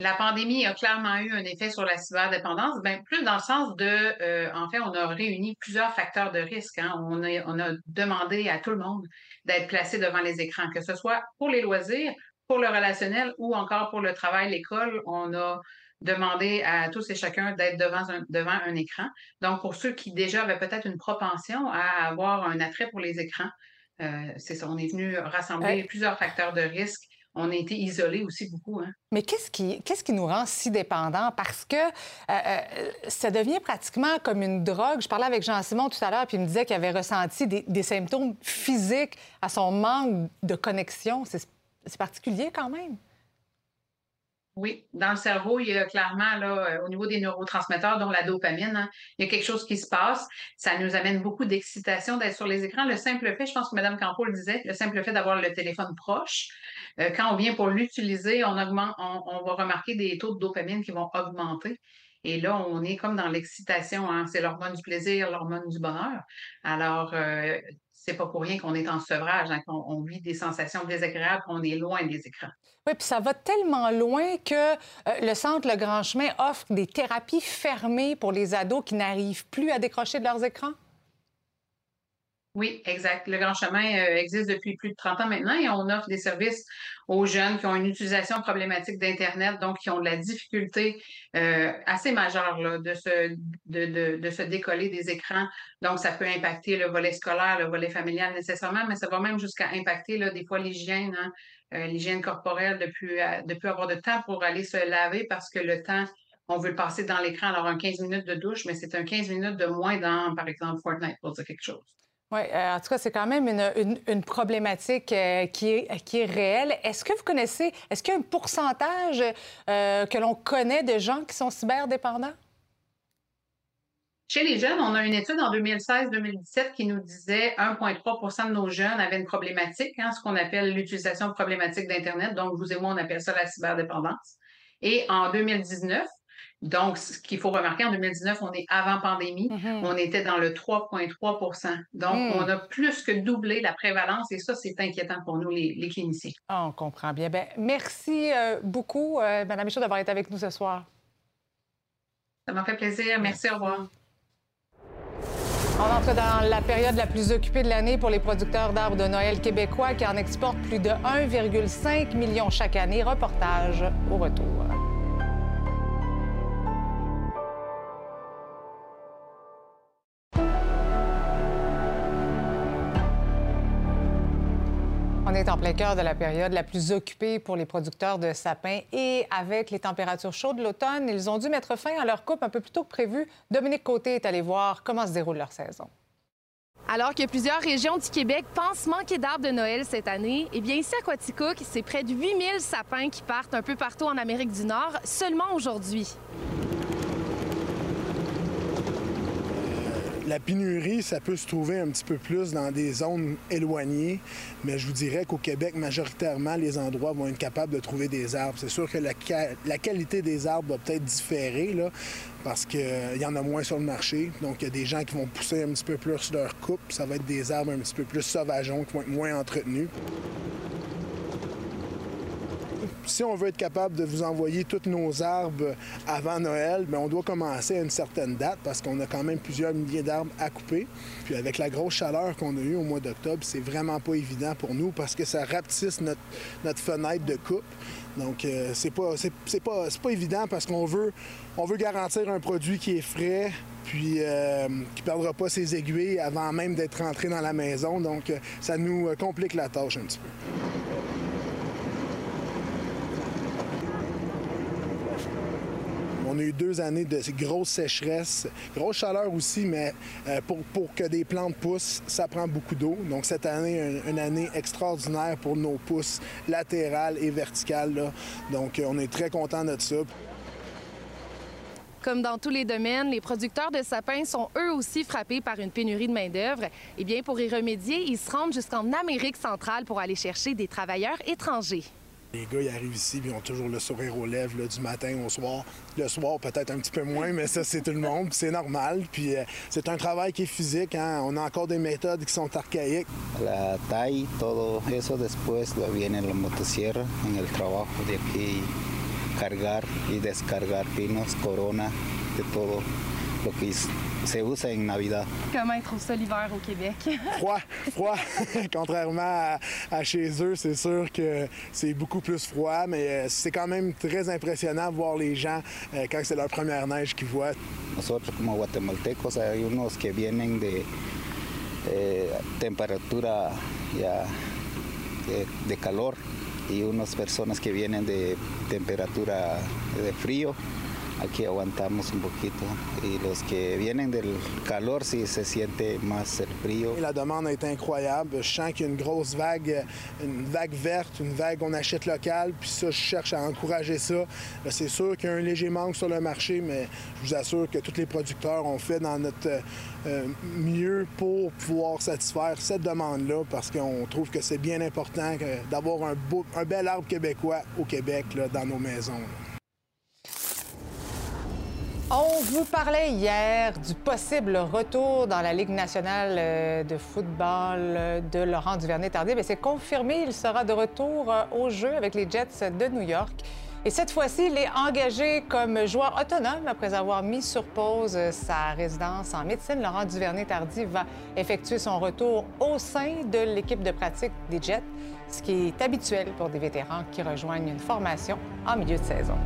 La pandémie a clairement eu un effet sur la cyberdépendance, bien plus dans le sens de, euh, en fait, on a réuni plusieurs facteurs de risque. Hein. On, a, on a demandé à tout le monde d'être placé devant les écrans, que ce soit pour les loisirs, pour le relationnel ou encore pour le travail, l'école. On a demander à tous et chacun d'être devant un, devant un écran. Donc, pour ceux qui déjà avaient peut-être une propension à avoir un attrait pour les écrans, euh, c'est ça, on est venu rassembler plusieurs facteurs de risque. On a été isolés aussi beaucoup. Hein. Mais qu'est-ce qui, qu'est-ce qui nous rend si dépendants? Parce que euh, euh, ça devient pratiquement comme une drogue. Je parlais avec Jean-Simon tout à l'heure, puis il me disait qu'il avait ressenti des, des symptômes physiques à son manque de connexion. C'est, c'est particulier quand même. Oui, dans le cerveau, il y a clairement, là, euh, au niveau des neurotransmetteurs, dont la dopamine, hein, il y a quelque chose qui se passe. Ça nous amène beaucoup d'excitation d'être sur les écrans. Le simple fait, je pense que Mme Campo le disait, le simple fait d'avoir le téléphone proche, euh, quand on vient pour l'utiliser, on, augmente, on, va remarquer des taux de dopamine qui vont augmenter. Et là, on est comme dans l'excitation. Hein. C'est l'hormone du plaisir, l'hormone du bonheur. Alors, euh, c'est pas pour rien qu'on est en sevrage, hein, qu'on vit des sensations désagréables, qu'on est loin des écrans. Oui, puis ça va tellement loin que euh, le Centre Le Grand Chemin offre des thérapies fermées pour les ados qui n'arrivent plus à décrocher de leurs écrans. Oui, exact. Le Grand Chemin euh, existe depuis plus de 30 ans maintenant et on offre des services aux jeunes qui ont une utilisation problématique d'Internet, donc qui ont de la difficulté euh, assez majeure de, se, de, se décoller des écrans. Donc, ça peut impacter le volet scolaire, le volet familial nécessairement, mais ça va même jusqu'à impacter là, des fois l'hygiène, hein, euh, l'hygiène corporelle, de plus, de plus avoir de temps pour aller se laver parce que le temps on veut le passer dans l'écran. Alors, un 15 minutes de douche, mais c'est un 15 minutes de moins dans, par exemple, Fortnite, pour dire quelque chose. Oui, euh, en tout cas, c'est quand même une, problématique euh, qui, est, qui est réelle. Est-ce que vous connaissez, est-ce qu'il y a un pourcentage euh, que l'on connaît de gens qui sont cyberdépendants? Chez les jeunes, on a une étude en 2016-2017 qui nous disait 1,3 de nos jeunes avaient une problématique, hein, ce qu'on appelle l'utilisation problématique d'Internet. Donc, vous et moi, on appelle ça la cyberdépendance. Et en 2019, Donc, ce qu'il faut remarquer, en 2019, on est avant pandémie, Mm-hmm. on était dans le 3,3% Donc, Mm. on a plus que doublé la prévalence et ça, c'est inquiétant pour nous, les, les cliniciens. Ah, on comprend bien. Ben, merci euh, beaucoup, euh, Mme Michaud, d'avoir été avec nous ce soir. Ça m'a fait plaisir. Merci, au revoir. On entre dans la période la plus occupée de l'année pour les producteurs d'arbres de Noël québécois qui en exportent plus de 1,5 million chaque année. Reportage au retour. Est en plein cœur de la période la plus occupée pour les producteurs de sapins et avec les températures chaudes de l'automne, ils ont dû mettre fin à leur coupe un peu plus tôt que prévu. Dominique Côté est allé voir comment se déroule leur saison. Alors que plusieurs régions du Québec pensent manquer d'arbres de Noël cette année, eh bien ici à Quaticook, c'est près de 8000 sapins qui partent un peu partout en Amérique du Nord seulement aujourd'hui. La pénurie, ça peut se trouver un petit peu plus dans des zones éloignées, mais je vous dirais qu'au Québec, majoritairement, les endroits vont être capables de trouver des arbres. C'est sûr que la, qualité des arbres va peut-être différer, là, parce qu'il y en a moins sur le marché. Donc, il y a des gens qui vont pousser un petit peu plus leur coupe. Ça va être des arbres un petit peu plus sauvageons, qui vont être moins entretenus. Si on veut être capable de vous envoyer tous nos arbres avant Noël, bien, on doit commencer à une certaine date parce qu'on a quand même plusieurs milliers d'arbres à couper. Puis avec la grosse chaleur qu'on a eue au mois d'octobre, c'est vraiment pas évident pour nous parce que ça rapetisse notre, fenêtre de coupe. Donc euh, c'est pas pas évident parce qu'on veut on veut garantir un produit qui est frais puis euh, qui perdra pas ses aiguilles avant même d'être rentré dans la maison. Donc euh, ça nous complique la tâche un petit peu. A eu deux années de grosses sécheresses, grosse chaleur aussi, mais euh, pour, que des plantes poussent, ça prend beaucoup d'eau. Donc cette année, une, une année extraordinaire pour nos pousses latérales et verticales. Donc on est très content de ça. Comme dans tous les domaines, les producteurs de sapins sont eux aussi frappés par une pénurie de main-d'œuvre. Eh bien, pour y remédier, ils se rendent jusqu'en Amérique centrale pour aller chercher des travailleurs étrangers. Les gars, ils arrivent ici, ils ont toujours le sourire aux lèvres du matin au soir. Le soir, peut-être un petit peu moins, mais ça, c'est tout le monde, c'est normal. Puis euh, c'est un travail qui est physique. hein. On a encore des méthodes qui sont archaïques. La TAI, todo eso después lo viene la motosierra en el trabajo de aquí cargar y descargar pinos, corona, de todo is- se usa en Navidad. Comment ils trouvent ça l'hiver au Québec? (laughs) Froid, froid. (laughs) Contrairement à, à chez eux, c'est sûr que c'est beaucoup plus froid, mais euh, c'est quand même très impressionnant de voir les gens euh, quand c'est leur première neige qu'ils voient. Nosotros como guatemaltecos hay unos que vienen de eh, temperatura ya de, de calor y unas personas que vienen de temperatura de frío. Aquí aguantamos un poquito y los que vienen del calor sí se siente más el. La demande est incroyable. Je sens qu'il y a une grosse vague, une vague verte, une vague on achète local, puis ça, je cherche à encourager ça. Euh, C'est sûr qu'il y a un léger manque sur le marché, mais je vous assure que tous les producteurs ont fait dans notre euh, euh, mieux pour pouvoir satisfaire cette demande-là, parce qu'on trouve que c'est bien important que- d'avoir un, beau- un bel arbre québécois au Québec, dans nos maisons. On vous parlait hier du possible retour dans la Ligue nationale euh, de football euh, de Laurent Duvernay-Tardif. Et c'est confirmé, il sera de retour euh, au jeu avec les Jets de New York. Et cette fois-ci, il est engagé comme joueur autonome après avoir mis sur pause sa résidence en médecine. Laurent Duvernay-Tardif va effectuer son retour au sein de l'équipe de pratique des Jets, ce qui est habituel pour des vétérans qui rejoignent une formation en milieu de saison.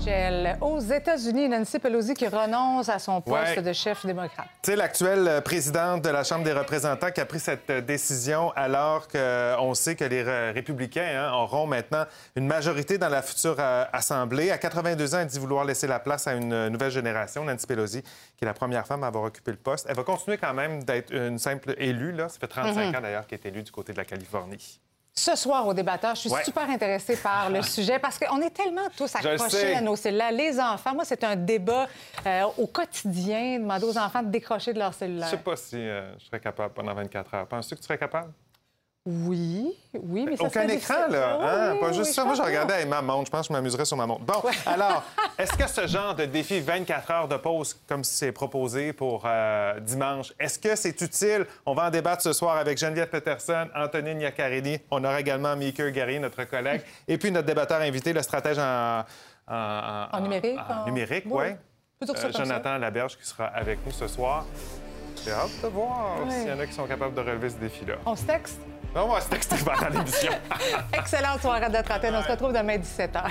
Michel, Aux États-Unis, Nancy Pelosi qui renonce à son poste Ouais. de chef démocrate. C'est l'actuelle euh, présidente de la Chambre des représentants qui a pris cette euh, décision alors qu'on sait que les euh, républicains hein, auront maintenant une majorité dans la future euh, Assemblée. À 82 ans, elle dit vouloir laisser la place à une euh, nouvelle génération. Nancy Pelosi, qui est la première femme à avoir occupé le poste. Elle va continuer quand même d'être une simple élue. Là. Ça fait 35 Mhm. ans d'ailleurs qu'elle est élue du côté de la Californie. Ce soir au débatteur, je suis Ouais. super intéressée par le (laughs) sujet parce qu'on est tellement tous Je accrochés à nos cellulaires. Les enfants, moi, c'est un débat euh, au quotidien, demander aux enfants de décrocher de leur Je cellulaire. sais pas si euh, je serais capable pendant 24 heures. Penses-tu que tu serais capable? Oui, oui, mais ça Aucun écran, difficile. là. Oui, hein? oui, Pas juste ça. Moi, je regardais avec ma montre. Je pense que je m'amuserais sur ma montre. Bon, (laughs) alors, est-ce que ce genre de défi 24 heures de pause, comme c'est proposé pour euh, dimanche, est-ce que c'est utile? On va en débattre ce soir avec Geneviève Peterson, Antonine Iaccarini. On aura également Mickey Gary, notre collègue, et puis notre débatteur invité, le stratège en... En, En numérique, en en- numérique, Oui, ça ça. Jonathan Laberge qui sera avec nous ce soir. J'ai hâte de voir s'il y en a qui sont capables de relever ce défi-là. On se texte? On va se texter pendant l'émission. (laughs) Excellente soirée de trentaine. On se retrouve demain 17h.